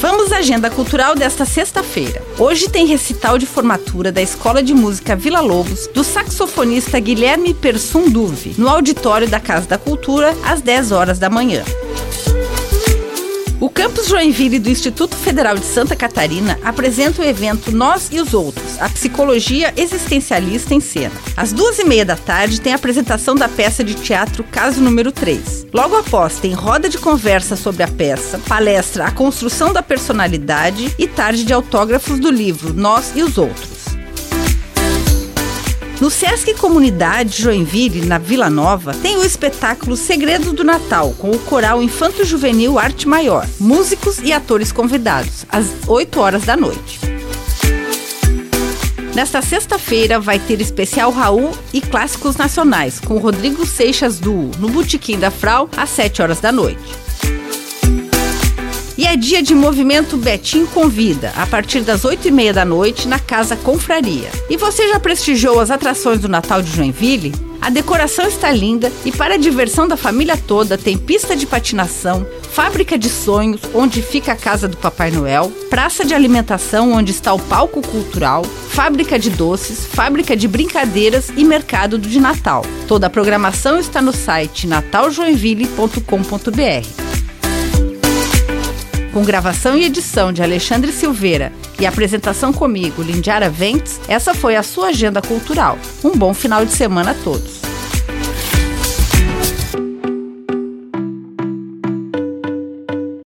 Vamos à agenda cultural desta sexta-feira. Hoje tem recital de formatura da Escola de Música Vila Lobos do saxofonista Guilherme Persum no auditório da Casa da Cultura, às 10 horas da manhã. O campus Joinville do Instituto Federal de Santa Catarina apresenta o evento Nós e os Outros, a psicologia existencialista em cena. Às duas e meia da tarde tem a apresentação da peça de teatro Caso Número 3. Logo após tem roda de conversa sobre a peça, palestra A Construção da Personalidade e tarde de autógrafos do livro Nós e os Outros. No Sesc Comunidade Joinville, na Vila Nova, tem o espetáculo Segredos do Natal, com o coral Infanto Juvenil Arte Maior, músicos e atores convidados, às 8 horas da noite. Nesta sexta-feira vai ter especial Raul e clássicos nacionais, com Rodrigo Seixas Duo, no Botequim da Frau, às 7 horas da noite. E é dia de movimento Betim Convida, a partir das 8 e meia da noite, na Casa Confraria. E você já prestigiou as atrações do Natal de Joinville? A decoração está linda e para a diversão da família toda tem pista de patinação, fábrica de sonhos, onde fica a casa do Papai Noel, praça de alimentação, onde está o palco cultural, fábrica de doces, fábrica de brincadeiras e mercado de Natal. Toda a programação está no site nataljoinville.com.br com gravação e edição de Alexandre Silveira e apresentação comigo, Lindiara Ventes, essa foi a sua agenda cultural. Um bom final de semana a todos.